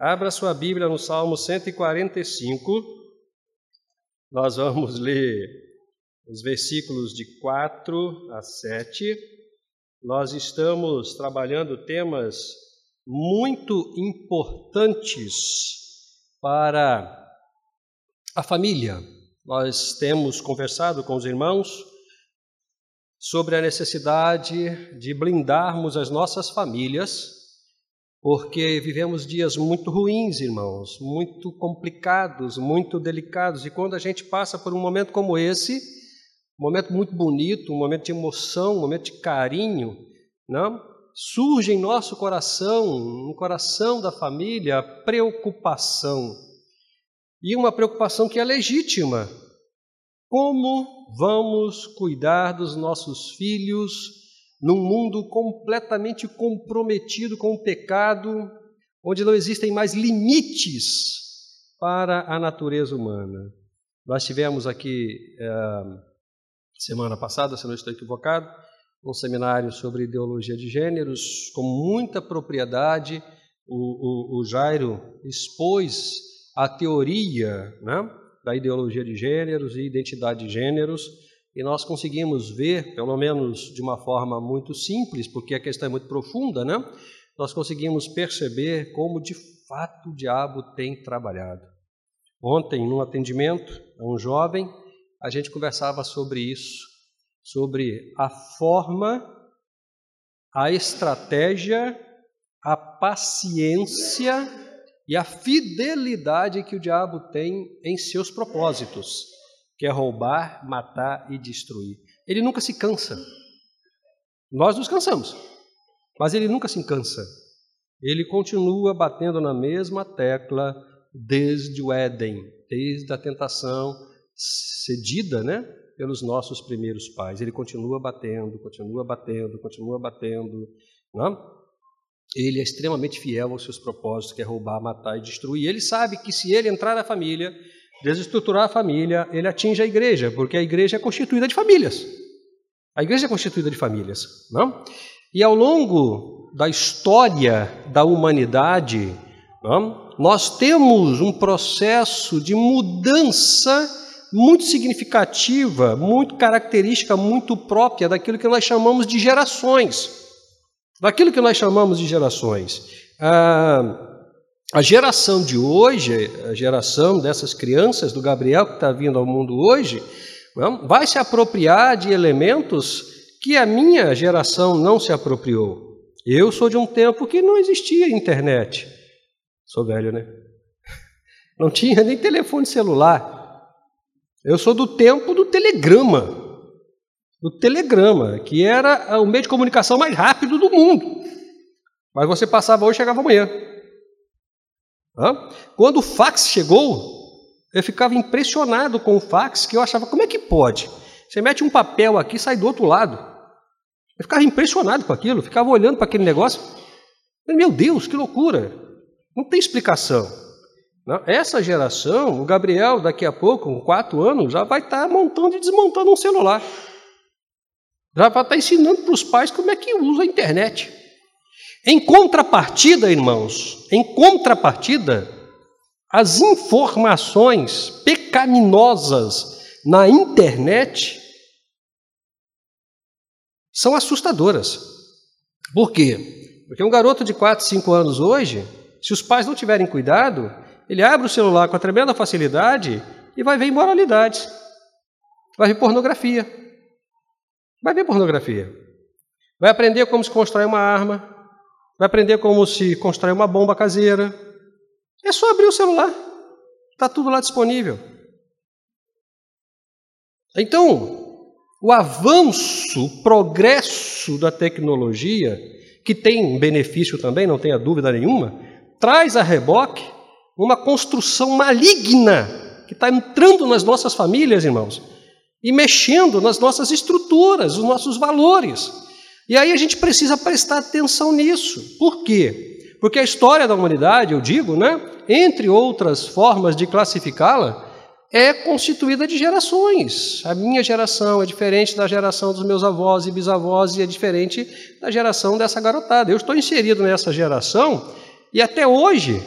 Abra sua Bíblia no Salmo 145. Nós vamos ler os versículos de 4 a 7. Nós estamos trabalhando temas muito importantes para a família. Nós temos conversado com os irmãos sobre a necessidade de blindarmos as nossas famílias, porque vivemos dias muito ruins, irmãos, muito complicados, muito delicados, e quando a gente passa por um momento como esse, um momento muito bonito, um momento de emoção, um momento de carinho, não? surge em nosso coração, no coração da família, a preocupação. E uma preocupação que é legítima. Como vamos cuidar dos nossos filhos num mundo completamente comprometido com o pecado, onde não existem mais limites para a natureza humana. Nós tivemos aqui, é, semana passada, se não estou equivocado, um seminário sobre ideologia de gêneros, com muita propriedade. O, o, o Jairo expôs a teoria, né? da ideologia de gêneros e identidade de gêneros, e nós conseguimos ver, pelo menos de uma forma muito simples, porque a questão é muito profunda, né? Nós conseguimos perceber como de fato o diabo tem trabalhado. Ontem, num atendimento a um jovem, a gente conversava sobre isso, sobre a forma, a estratégia, a paciência e a fidelidade que o diabo tem em seus propósitos, que é roubar, matar e destruir. Ele nunca se cansa. Nós nos cansamos, mas ele nunca se cansa. Ele continua batendo na mesma tecla desde o Éden, desde a tentação cedida, né, pelos nossos primeiros pais. Ele continua batendo, continua batendo, continua batendo, não? É? ele é extremamente fiel aos seus propósitos, que é roubar, matar e destruir. Ele sabe que se ele entrar na família, desestruturar a família, ele atinge a igreja, porque a igreja é constituída de famílias. A igreja é constituída de famílias, não? E ao longo da história da humanidade, não? nós temos um processo de mudança muito significativa, muito característica, muito própria daquilo que nós chamamos de gerações daquilo que nós chamamos de gerações. A, a geração de hoje, a geração dessas crianças, do Gabriel que está vindo ao mundo hoje, vai se apropriar de elementos que a minha geração não se apropriou. Eu sou de um tempo que não existia internet. Sou velho, né? Não tinha nem telefone celular. Eu sou do tempo do telegrama do telegrama, que era o meio de comunicação mais rápido do mundo. Mas você passava hoje e chegava amanhã. Quando o fax chegou, eu ficava impressionado com o fax, que eu achava, como é que pode? Você mete um papel aqui e sai do outro lado. Eu ficava impressionado com aquilo, ficava olhando para aquele negócio. Meu Deus, que loucura! Não tem explicação. Essa geração, o Gabriel, daqui a pouco, com quatro anos, já vai estar montando e desmontando um celular. Já vai estar ensinando para os pais como é que usa a internet. Em contrapartida, irmãos, em contrapartida, as informações pecaminosas na internet são assustadoras. Por quê? Porque um garoto de 4, 5 anos hoje, se os pais não tiverem cuidado, ele abre o celular com a tremenda facilidade e vai ver imoralidades, vai ver pornografia. Vai ver pornografia. Vai aprender como se constrói uma arma. Vai aprender como se constrói uma bomba caseira. É só abrir o celular. Está tudo lá disponível. Então, o avanço, o progresso da tecnologia, que tem benefício também, não tenha dúvida nenhuma, traz a reboque uma construção maligna que está entrando nas nossas famílias, irmãos e mexendo nas nossas estruturas, os nossos valores. E aí a gente precisa prestar atenção nisso. Por quê? Porque a história da humanidade, eu digo, né, entre outras formas de classificá-la, é constituída de gerações. A minha geração é diferente da geração dos meus avós e bisavós e é diferente da geração dessa garotada. Eu estou inserido nessa geração e até hoje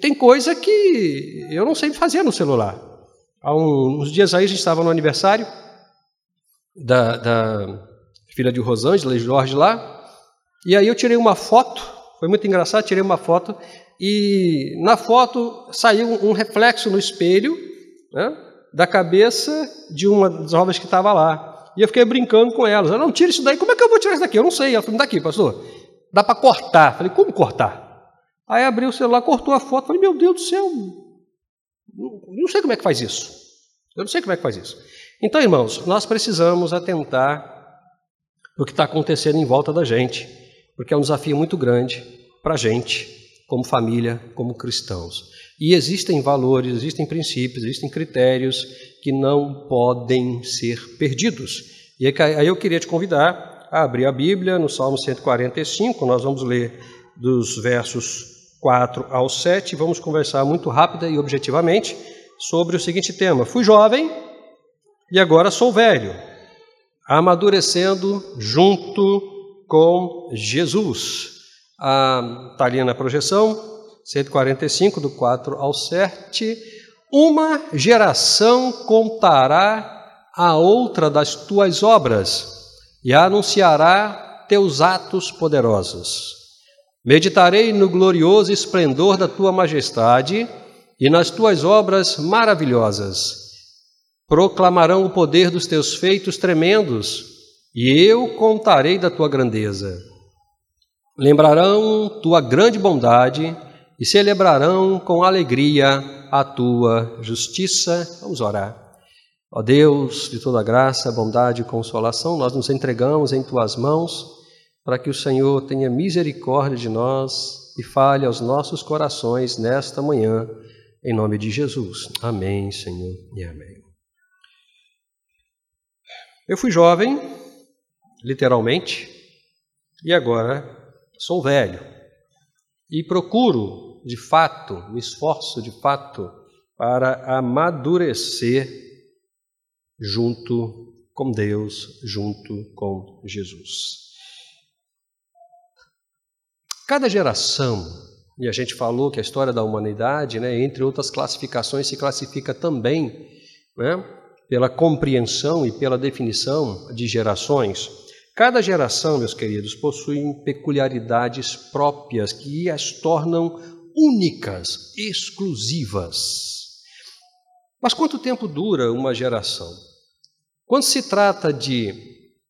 tem coisa que eu não sei fazer no celular. Há uns dias aí a gente estava no aniversário da, da filha de Rosângela e Jorge lá, e aí eu tirei uma foto, foi muito engraçado, tirei uma foto, e na foto saiu um reflexo no espelho né, da cabeça de uma das jovens que estava lá. E eu fiquei brincando com elas. Eu não, tira isso daí, como é que eu vou tirar isso daqui? Eu não sei. Ela falou, daqui, pastor. Dá para cortar. Falei, como cortar? Aí abri o celular, cortou a foto. Falei, meu Deus do céu, não sei como é que faz isso. Eu não sei como é que faz isso. Então, irmãos, nós precisamos atentar o que está acontecendo em volta da gente, porque é um desafio muito grande para a gente, como família, como cristãos. E existem valores, existem princípios, existem critérios que não podem ser perdidos. E aí eu queria te convidar a abrir a Bíblia no Salmo 145, nós vamos ler dos versos 4 ao 7, vamos conversar muito rápida e objetivamente sobre o seguinte tema: Fui jovem e agora sou velho, amadurecendo junto com Jesus. Está ali na projeção, 145, do 4 ao 7. Uma geração contará a outra das tuas obras e anunciará teus atos poderosos. Meditarei no glorioso esplendor da tua majestade e nas tuas obras maravilhosas. Proclamarão o poder dos teus feitos tremendos, e eu contarei da tua grandeza. Lembrarão tua grande bondade e celebrarão com alegria a tua justiça. Vamos orar. Ó Deus, de toda graça, bondade e consolação, nós nos entregamos em tuas mãos para que o Senhor tenha misericórdia de nós e fale aos nossos corações nesta manhã em nome de Jesus. Amém, Senhor, e amém. Eu fui jovem, literalmente, e agora sou velho. E procuro, de fato, me esforço de fato para amadurecer junto com Deus, junto com Jesus. Cada geração e a gente falou que a história da humanidade, né, entre outras classificações, se classifica também né, pela compreensão e pela definição de gerações. Cada geração, meus queridos, possui peculiaridades próprias que as tornam únicas, exclusivas. Mas quanto tempo dura uma geração? Quando se trata de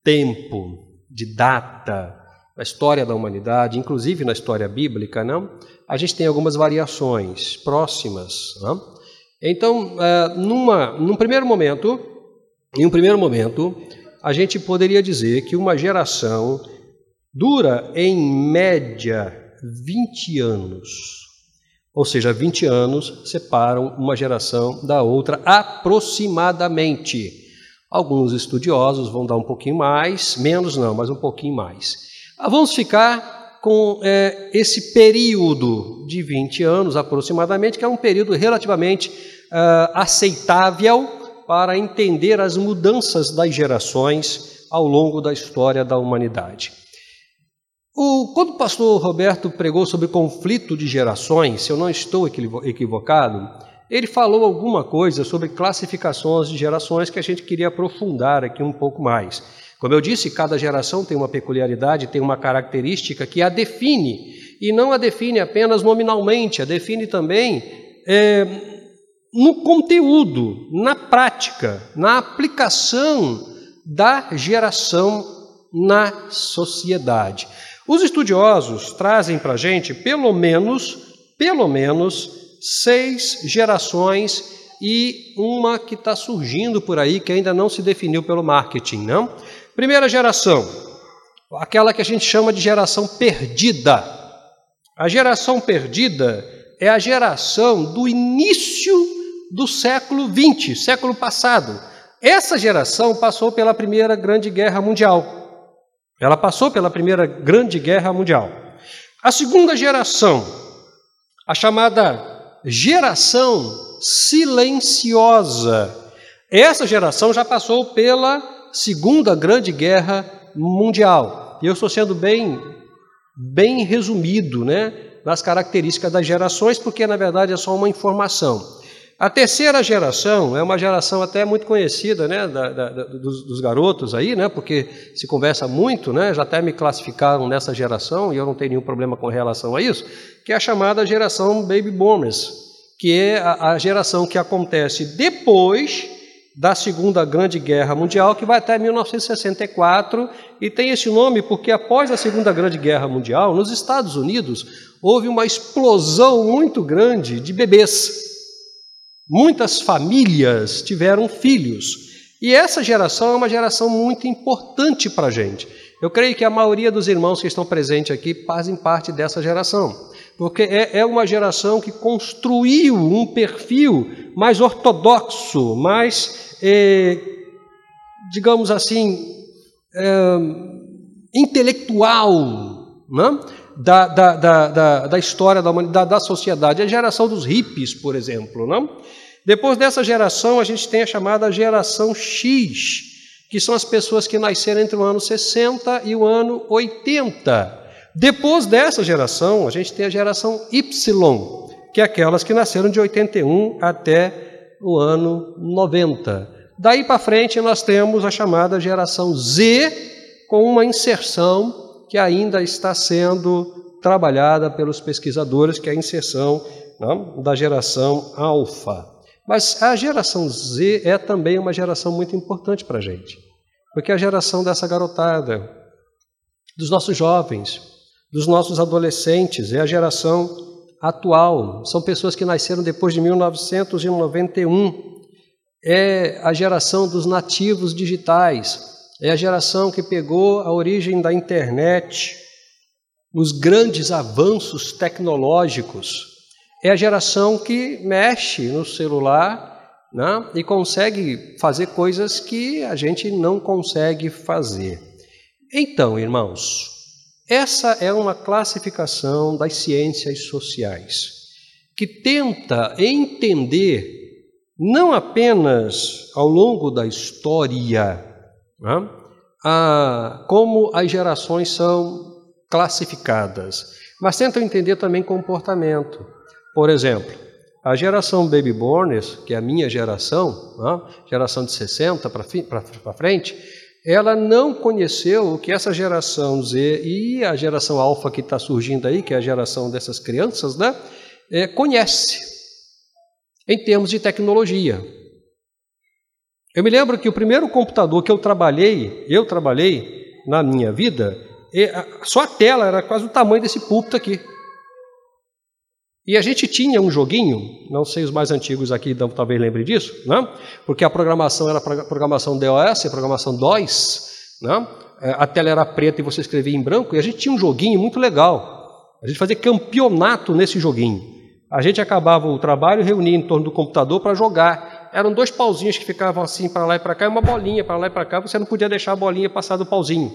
tempo, de data, na história da humanidade, inclusive na história bíblica, não? a gente tem algumas variações próximas. Não? Então, é, numa, num primeiro momento, em um primeiro momento, a gente poderia dizer que uma geração dura em média 20 anos. Ou seja, 20 anos separam uma geração da outra aproximadamente. Alguns estudiosos vão dar um pouquinho mais, menos não, mas um pouquinho mais. Vamos ficar com é, esse período de 20 anos aproximadamente, que é um período relativamente uh, aceitável para entender as mudanças das gerações ao longo da história da humanidade. O, quando o pastor Roberto pregou sobre conflito de gerações, se eu não estou equivocado, ele falou alguma coisa sobre classificações de gerações que a gente queria aprofundar aqui um pouco mais. Como eu disse, cada geração tem uma peculiaridade, tem uma característica que a define, e não a define apenas nominalmente, a define também é, no conteúdo, na prática, na aplicação da geração na sociedade. Os estudiosos trazem para a gente pelo menos, pelo menos, seis gerações e uma que está surgindo por aí que ainda não se definiu pelo marketing, não? Primeira geração, aquela que a gente chama de geração perdida. A geração perdida é a geração do início do século XX, século passado. Essa geração passou pela Primeira Grande Guerra Mundial. Ela passou pela Primeira Grande Guerra Mundial. A segunda geração, a chamada geração silenciosa. Essa geração já passou pela Segunda Grande Guerra Mundial. E eu estou sendo bem, bem resumido, né? nas características das gerações, porque na verdade é só uma informação. A terceira geração é uma geração até muito conhecida, né, da, da, dos, dos, garotos aí, né, porque se conversa muito, né, já até me classificaram nessa geração e eu não tenho nenhum problema com relação a isso, que é a chamada geração Baby Boomers, que é a, a geração que acontece depois da Segunda Grande Guerra Mundial, que vai até 1964 e tem esse nome porque após a Segunda Grande Guerra Mundial, nos Estados Unidos, houve uma explosão muito grande de bebês Muitas famílias tiveram filhos. E essa geração é uma geração muito importante para a gente. Eu creio que a maioria dos irmãos que estão presentes aqui fazem parte dessa geração, porque é, é uma geração que construiu um perfil mais ortodoxo, mais, digamos assim, é, intelectual, né? da, da, da, da, história da humanidade, da sociedade. A geração dos hippies, por exemplo. Não? Depois dessa geração, a gente tem a chamada geração X, que são as pessoas que nasceram entre o ano 60 e o ano 80. Depois dessa geração, a gente tem a geração Y, que é aquelas que nasceram de 81 até o ano 90. Daí para frente, nós temos a chamada geração Z, com uma inserção que ainda está sendo trabalhada pelos pesquisadores, que é a inserção não, da geração alfa. Mas a geração Z é também uma geração muito importante para a gente, porque é a geração dessa garotada, dos nossos jovens, dos nossos adolescentes, é a geração atual, são pessoas que nasceram depois de 1991, é a geração dos nativos digitais, é a geração que pegou a origem da internet, os grandes avanços tecnológicos. É a geração que mexe no celular né, e consegue fazer coisas que a gente não consegue fazer. Então, irmãos, essa é uma classificação das ciências sociais que tenta entender não apenas ao longo da história né? ah, como as gerações são classificadas, mas tentam entender também comportamento. Por exemplo, a geração Baby Boomers, que é a minha geração, né? geração de 60 para frente, ela não conheceu o que essa geração Z e a geração Alpha que está surgindo aí, que é a geração dessas crianças, né, é, conhece em termos de tecnologia. Eu me lembro que o primeiro computador que eu trabalhei, eu trabalhei na minha vida, só a tela era quase o tamanho desse púlpito aqui. E a gente tinha um joguinho, não sei os mais antigos aqui talvez lembrem disso, né? porque a programação era programação DOS, a programação DOS, né? É, a tela era preta e você escrevia em branco, e a gente tinha um joguinho muito legal. A gente fazia campeonato nesse joguinho. A gente acabava o trabalho, reunia em torno do computador para jogar eram dois pauzinhos que ficavam assim para lá e para cá, e uma bolinha para lá e para cá, você não podia deixar a bolinha passar do pauzinho.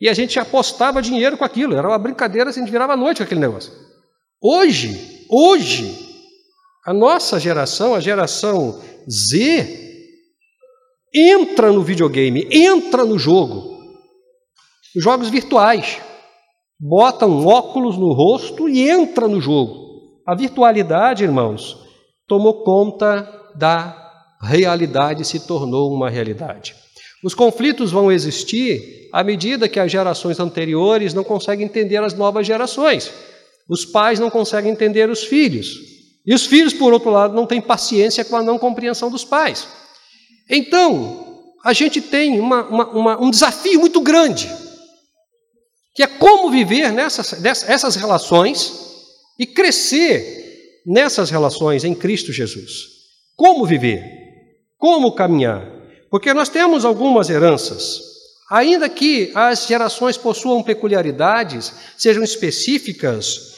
E a gente apostava dinheiro com aquilo, era uma brincadeira, assim, a gente virava a noite com aquele negócio. Hoje, hoje, a nossa geração, a geração Z, entra no videogame, entra no jogo, jogos virtuais. Bota um óculos no rosto e entra no jogo. A virtualidade, irmãos, tomou conta da realidade se tornou uma realidade. Os conflitos vão existir à medida que as gerações anteriores não conseguem entender as novas gerações. Os pais não conseguem entender os filhos. E os filhos, por outro lado, não têm paciência com a não compreensão dos pais. Então, a gente tem uma, uma, uma, um desafio muito grande, que é como viver nessas essas relações e crescer nessas relações em Cristo Jesus. Como viver? Como caminhar? Porque nós temos algumas heranças. Ainda que as gerações possuam peculiaridades, sejam específicas,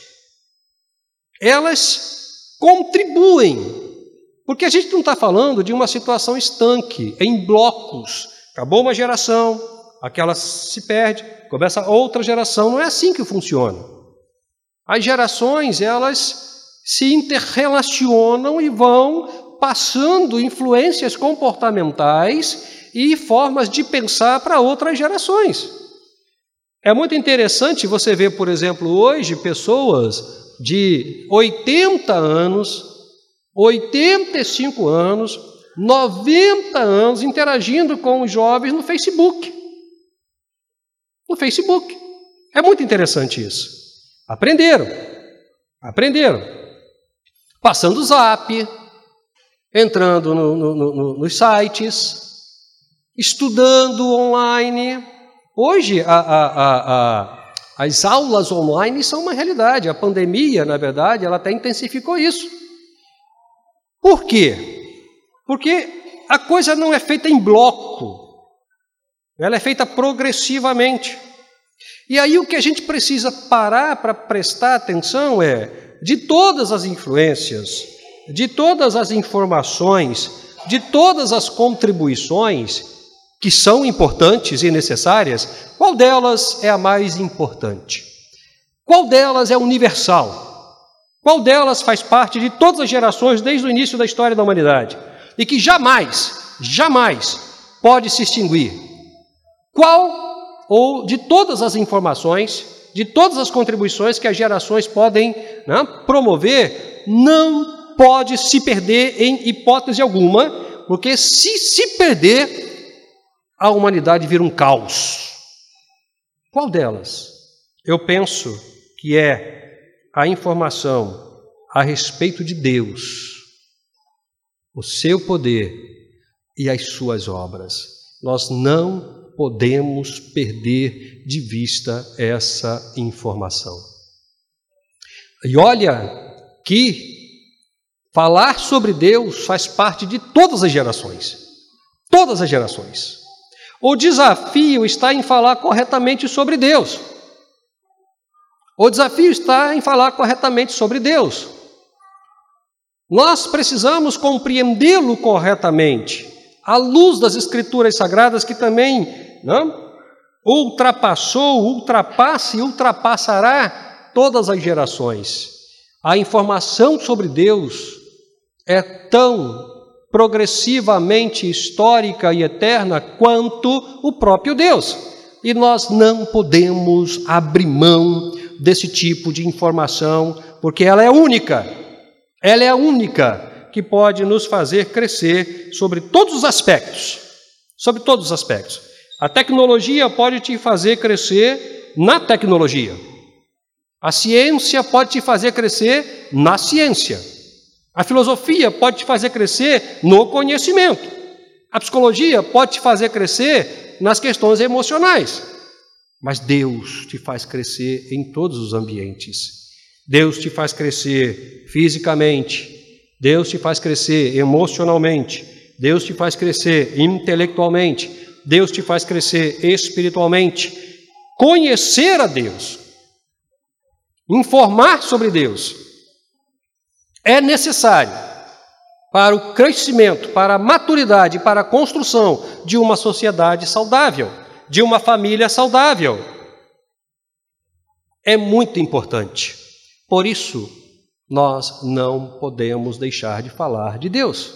elas contribuem. Porque a gente não está falando de uma situação estanque, em blocos. Acabou uma geração, aquela se perde, começa outra geração. Não é assim que funciona. As gerações, elas se interrelacionam e vão passando influências comportamentais e formas de pensar para outras gerações. É muito interessante você ver, por exemplo, hoje pessoas de 80 anos, 85 anos, 90 anos interagindo com os jovens no Facebook. No Facebook. É muito interessante isso. Aprenderam. Aprenderam. Passando o zap, entrando no, no, no, nos sites, estudando online. Hoje, a, a, a, as aulas online são uma realidade. A pandemia, na verdade, ela até intensificou isso. Por quê? Porque a coisa não é feita em bloco, ela é feita progressivamente. E aí o que a gente precisa parar para prestar atenção é de todas as influências, de todas as informações, de todas as contribuições, que são importantes e necessárias, qual delas é a mais importante? Qual delas é universal? Qual delas faz parte de todas as gerações desde o início da história da humanidade e que jamais, jamais pode se extinguir? Qual ou de todas as informações, de todas as contribuições que as gerações podem né, promover, não pode se perder em hipótese alguma, porque se se perder, a humanidade vira um caos. Qual delas? Eu penso que é a informação a respeito de Deus, o seu poder e as suas obras. Nós não podemos perder de vista essa informação. E olha que falar sobre Deus faz parte de todas as gerações. Todas as gerações. O desafio está em falar corretamente sobre Deus. O desafio está em falar corretamente sobre Deus. Nós precisamos compreendê-lo corretamente, à luz das Escrituras Sagradas, que também não, ultrapassou, ultrapassa e ultrapassará todas as gerações. A informação sobre Deus é tão progressivamente histórica e eterna quanto o próprio Deus. E nós não podemos abrir mão desse tipo de informação, porque ela é única. Ela é a única que pode nos fazer crescer sobre todos os aspectos. Sobre todos os aspectos. A tecnologia pode te fazer crescer na tecnologia. A ciência pode te fazer crescer na ciência. A filosofia pode te fazer crescer no conhecimento. A psicologia pode te fazer crescer nas questões emocionais. Mas Deus te faz crescer em todos os ambientes. Deus te faz crescer fisicamente. Deus te faz crescer emocionalmente. Deus te faz crescer intelectualmente. Deus te faz crescer espiritualmente. Conhecer a Deus. Informar sobre Deus é necessário para o crescimento, para a maturidade, para a construção de uma sociedade saudável, de uma família saudável. É muito importante. Por isso, nós não podemos deixar de falar de Deus.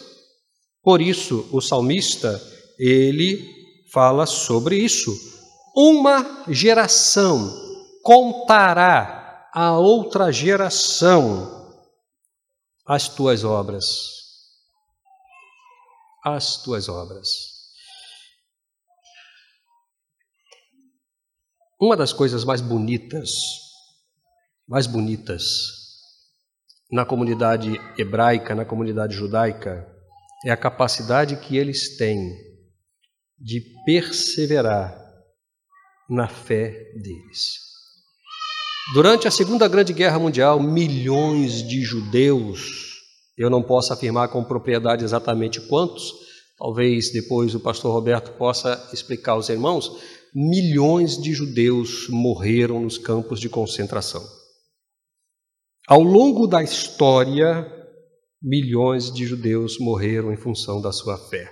Por isso, o salmista, ele fala sobre isso. Uma geração contará a outra geração as tuas obras. As tuas obras. Uma das coisas mais bonitas, mais bonitas na comunidade hebraica, na comunidade judaica, é a capacidade que eles têm de perseverar na fé deles. Durante a Segunda Grande Guerra Mundial, milhões de judeus, eu não posso afirmar com propriedade exatamente quantos, talvez depois o pastor Roberto possa explicar aos irmãos, milhões de judeus morreram nos campos de concentração. Ao longo da história, milhões de judeus morreram em função da sua fé.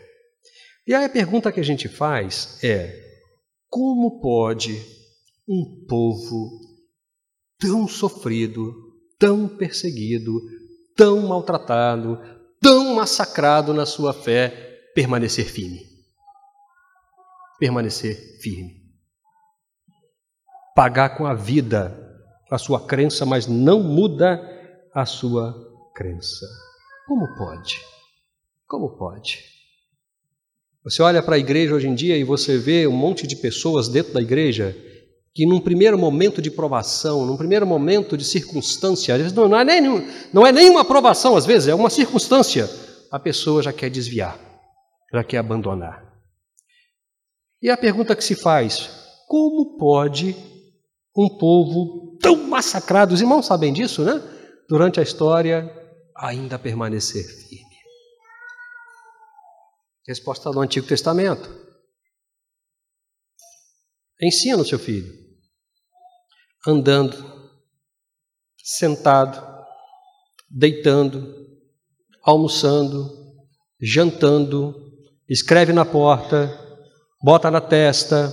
E aí a pergunta que a gente faz é: como pode um povo tão sofrido, tão perseguido, tão maltratado, tão massacrado na sua fé, permanecer firme. Permanecer firme. Pagar com a vida a sua crença, mas não muda a sua crença. Como pode? Como pode? Você olha para a igreja hoje em dia e você vê um monte de pessoas dentro da igreja que num primeiro momento de provação, num primeiro momento de circunstância, às vezes não é, nem, não é nenhuma provação, às vezes é uma circunstância, a pessoa já quer desviar, já quer abandonar. E a pergunta que se faz: como pode um povo tão massacrado, os irmãos sabem disso, né? Durante a história, ainda permanecer firme? Resposta do Antigo Testamento. Ensina o seu filho. Andando, sentado, deitando, almoçando, jantando, escreve na porta, bota na testa,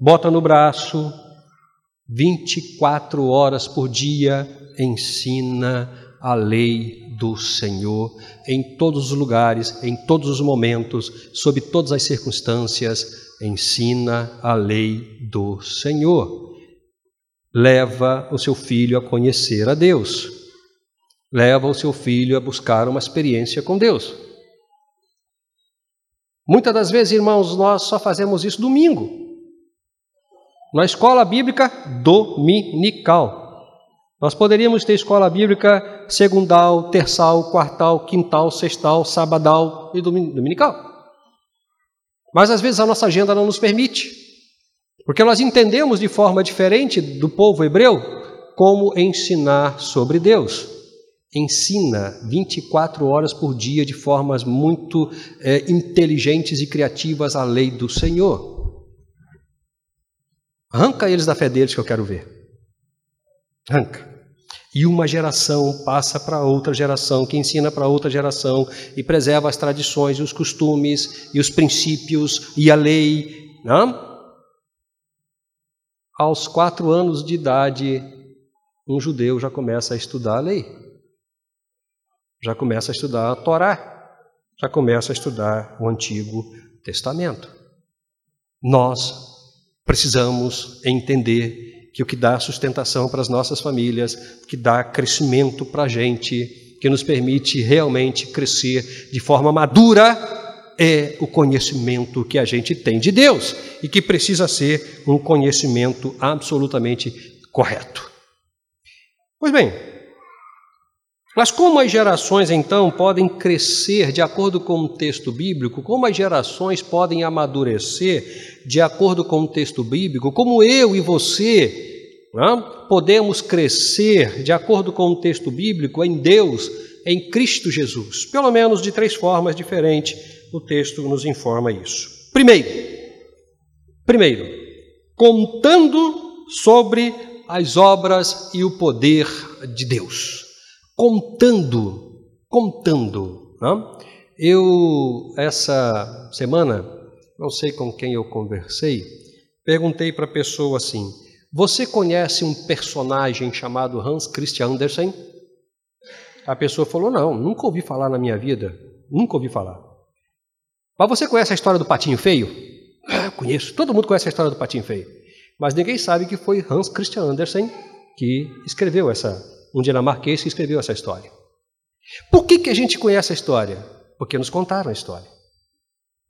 bota no braço, 24 horas por dia ensina a lei do Senhor em todos os lugares, em todos os momentos, sob todas as circunstâncias, ensina a lei do Senhor leva o seu filho a conhecer a Deus, leva o seu filho a buscar uma experiência com Deus. Muitas das vezes, irmãos, nós só fazemos isso domingo, na escola bíblica dominical. Nós poderíamos ter escola bíblica segundal, terçal, quartal, quintal, sextal, sabadal e dominical. Mas às vezes a nossa agenda não nos permite. Porque nós entendemos de forma diferente do povo hebreu como ensinar sobre Deus. Ensina 24 horas por dia de formas muito é, inteligentes e criativas a lei do Senhor. Arranca eles da fé deles que eu quero ver. Arranca. E uma geração passa para outra geração, que ensina para outra geração e preserva as tradições, os costumes e os princípios e a lei. Não? aos quatro anos de idade, um judeu já começa a estudar a lei, já começa a estudar a Torá, já começa a estudar o Antigo Testamento. Nós precisamos entender que o que dá sustentação para as nossas famílias, que dá crescimento para a gente, que nos permite realmente crescer de forma madura, é o conhecimento que a gente tem de Deus e que precisa ser um conhecimento absolutamente correto. Pois bem, mas como as gerações então podem crescer de acordo com o texto bíblico? Como as gerações podem amadurecer de acordo com o texto bíblico? Como eu e você não, podemos crescer de acordo com o texto bíblico em Deus, em Cristo Jesus? Pelo menos de três formas diferentes o texto nos informa isso. Primeiro, primeiro, contando sobre as obras e o poder de Deus. Contando, contando. Não? Eu, essa semana, não sei com quem eu conversei, perguntei para a pessoa assim: Você conhece um personagem chamado Hans Christian Andersen? A pessoa falou: Não, nunca ouvi falar na minha vida, nunca ouvi falar. Mas você conhece a história do patinho feio? Ah, conheço. Todo mundo conhece a história do patinho feio. Mas ninguém sabe que foi Hans Christian Andersen que escreveu essa, um dinamarquês que escreveu essa história. Por que, que a gente conhece a história? Porque nos contaram a história.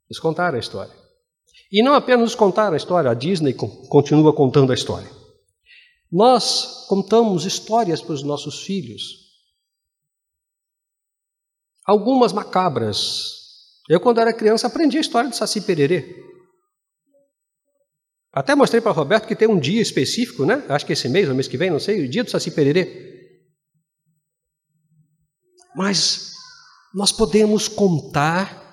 Nos contaram a história. E não apenas nos contaram a história, a Disney continua contando a história. Nós contamos histórias para os nossos filhos. Algumas macabras, eu, quando era criança, aprendi a história do Saci Pererê. Até mostrei para o Roberto que tem um dia específico, né? Acho que esse mês, ou mês que vem, não sei, o dia do Saci Pererê. Mas nós podemos contar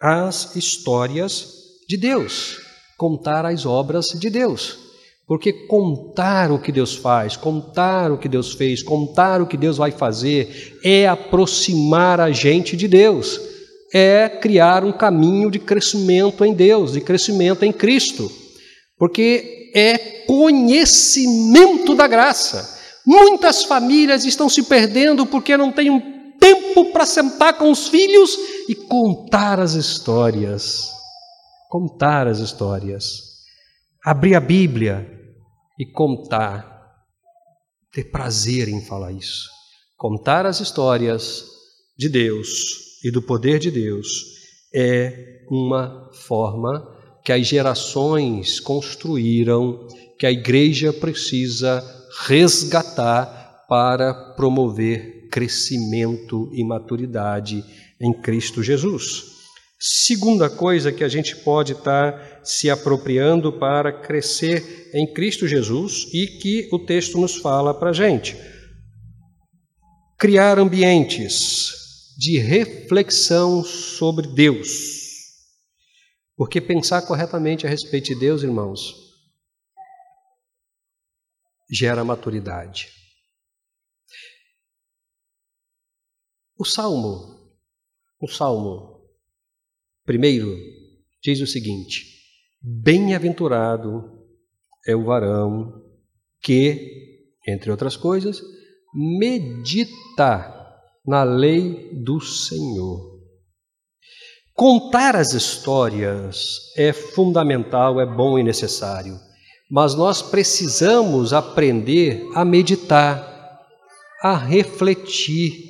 as histórias de Deus, contar as obras de Deus. Porque contar o que Deus faz, contar o que Deus fez, contar o que Deus vai fazer, é aproximar a gente de Deus é criar um caminho de crescimento em Deus, de crescimento em Cristo, porque é conhecimento da graça. Muitas famílias estão se perdendo porque não têm um tempo para sentar com os filhos e contar as histórias. Contar as histórias. Abrir a Bíblia e contar ter prazer em falar isso. Contar as histórias de Deus e do poder de Deus é uma forma que as gerações construíram, que a igreja precisa resgatar para promover crescimento e maturidade em Cristo Jesus. Segunda coisa que a gente pode estar se apropriando para crescer em Cristo Jesus e que o texto nos fala para a gente. Criar ambientes de reflexão sobre Deus. Porque pensar corretamente a respeito de Deus, irmãos, gera maturidade. O Salmo, o Salmo Primeiro, diz o seguinte: Bem-aventurado é o varão que, entre outras coisas, medita na lei do Senhor. Contar as histórias é fundamental, é bom e necessário, mas nós precisamos aprender a meditar, a refletir.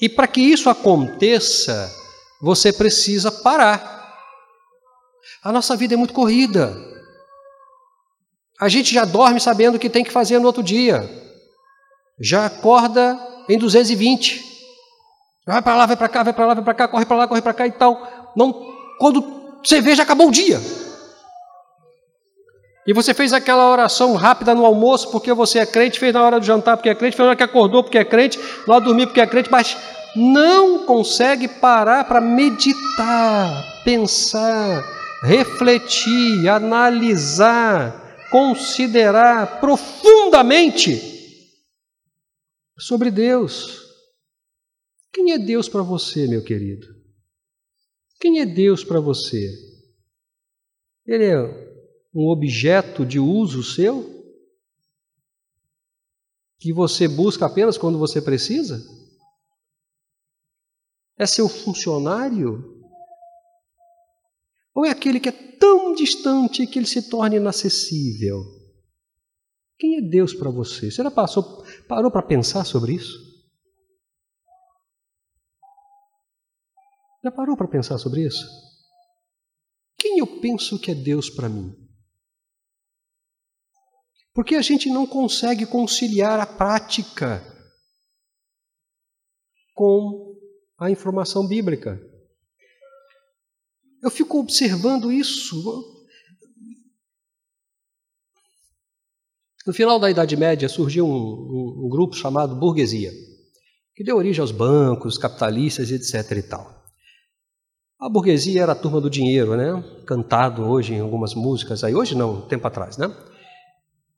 E para que isso aconteça, você precisa parar. A nossa vida é muito corrida. A gente já dorme sabendo o que tem que fazer no outro dia. Já acorda em 220. Vai para lá, vai para cá, vai para lá, vai para cá, corre para lá, corre para cá e tal. Não, quando você vê, já acabou o dia. E você fez aquela oração rápida no almoço porque você é crente, fez na hora do jantar porque é crente, fez na hora que acordou porque é crente, lá dormir porque é crente, mas não consegue parar para meditar, pensar, refletir, analisar, considerar profundamente sobre Deus. Quem é Deus para você, meu querido? Quem é Deus para você? Ele é um objeto de uso seu? Que você busca apenas quando você precisa? É seu funcionário? Ou é aquele que é tão distante que ele se torna inacessível? Quem é Deus para você? Você já passou, parou para pensar sobre isso? Já parou para pensar sobre isso? Quem eu penso que é Deus para mim? Porque a gente não consegue conciliar a prática com a informação bíblica. Eu fico observando isso. No final da Idade Média surgiu um, um, um grupo chamado burguesia, que deu origem aos bancos, capitalistas, etc. e tal. A burguesia era a turma do dinheiro, né? Cantado hoje em algumas músicas aí, hoje não, tempo atrás, né?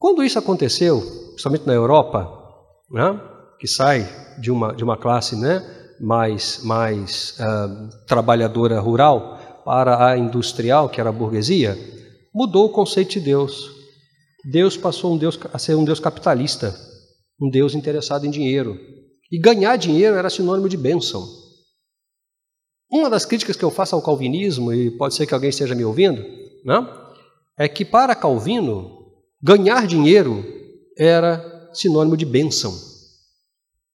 Quando isso aconteceu, principalmente na Europa, né? Que sai de uma de uma classe, né? mais, mais uh, trabalhadora rural para a industrial, que era a burguesia, mudou o conceito de Deus. Deus passou um Deus, a ser um Deus capitalista, um Deus interessado em dinheiro. E ganhar dinheiro era sinônimo de bênção. Uma das críticas que eu faço ao calvinismo, e pode ser que alguém esteja me ouvindo, né, é que para Calvino, ganhar dinheiro era sinônimo de bênção.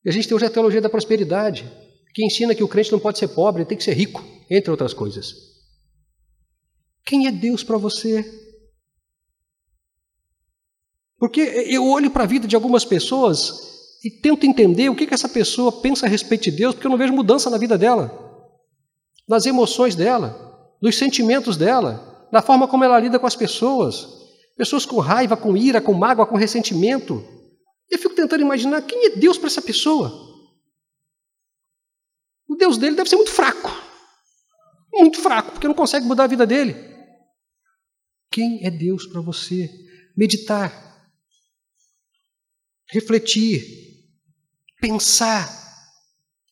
E a gente tem hoje a teologia da prosperidade que ensina que o crente não pode ser pobre, tem que ser rico, entre outras coisas. Quem é Deus para você? Porque eu olho para a vida de algumas pessoas e tento entender o que, que essa pessoa pensa a respeito de Deus, porque eu não vejo mudança na vida dela, nas emoções dela, nos sentimentos dela, na forma como ela lida com as pessoas. Pessoas com raiva, com ira, com mágoa, com ressentimento. Eu fico tentando imaginar quem é Deus para essa pessoa. O Deus dele deve ser muito fraco. Muito fraco, porque não consegue mudar a vida dele. Quem é Deus para você? Meditar, refletir, pensar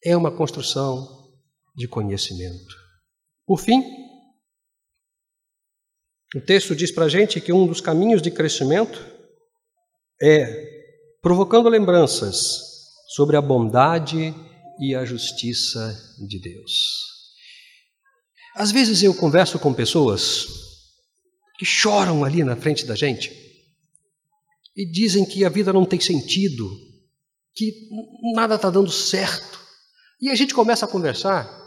é uma construção de conhecimento. Por fim, o texto diz para a gente que um dos caminhos de crescimento é provocando lembranças sobre a bondade e a justiça de Deus. Às vezes eu converso com pessoas que choram ali na frente da gente e dizem que a vida não tem sentido, que nada está dando certo. E a gente começa a conversar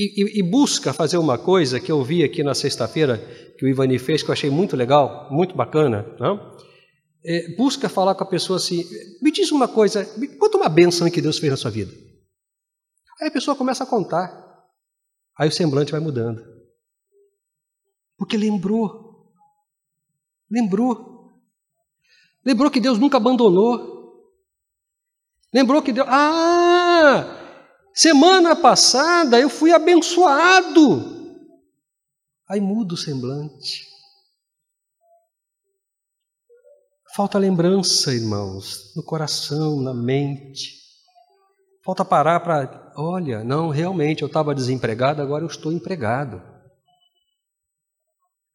e, e, e, busca fazer uma coisa que eu vi aqui na sexta-feira, que o Ivani fez, que eu achei muito legal, muito bacana. Não? É, busca falar com a pessoa assim: me diz uma coisa, me conta uma bênção que Deus fez na sua vida. Aí a pessoa começa a contar. Aí o semblante vai mudando. Porque lembrou. Lembrou. Lembrou que Deus nunca abandonou. Lembrou que Deus. Ah! Semana passada eu fui abençoado. Aí muda o semblante. Falta lembrança, irmãos, no coração, na mente. Falta parar para, olha, não, realmente eu estava desempregado, agora eu estou empregado.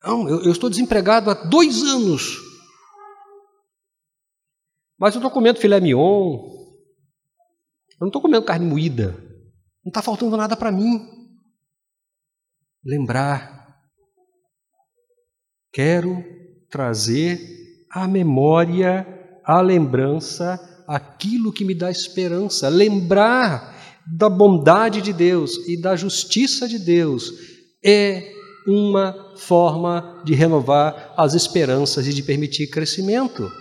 Não, eu, eu estou desempregado há dois anos. Mas eu estou comendo filé mignon. Eu não estou comendo carne moída. Não está faltando nada para mim. Lembrar. Quero trazer à memória, à lembrança, aquilo que me dá esperança. Lembrar da bondade de Deus e da justiça de Deus é uma forma de renovar as esperanças e de permitir crescimento.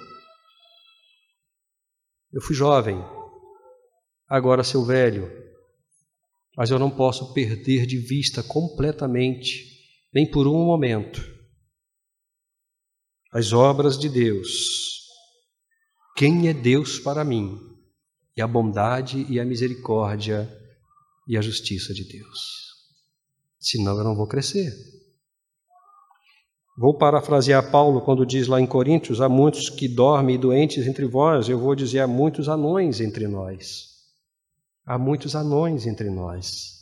Eu fui jovem, agora sou velho, mas eu não posso perder de vista completamente, nem por um momento, as obras de Deus. Quem é Deus para mim? E a bondade e a misericórdia e a justiça de Deus. Senão eu não vou crescer. Vou parafrasear Paulo quando diz lá em Coríntios: há muitos que dormem doentes entre vós, eu vou dizer: há muitos anões entre nós. Há muitos anões entre nós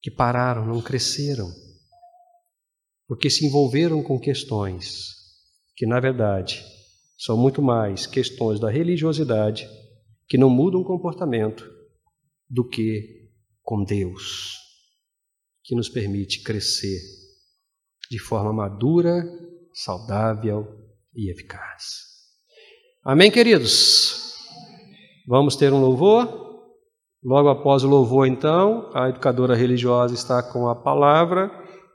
que pararam, não cresceram, porque se envolveram com questões que, na verdade, são muito mais questões da religiosidade que não mudam o comportamento do que com Deus, que nos permite crescer de forma madura, saudável e eficaz. Amém, queridos? Vamos ter um louvor? Logo após o louvor, então, a educadora religiosa está com a palavra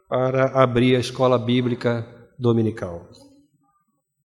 para abrir a escola bíblica dominical.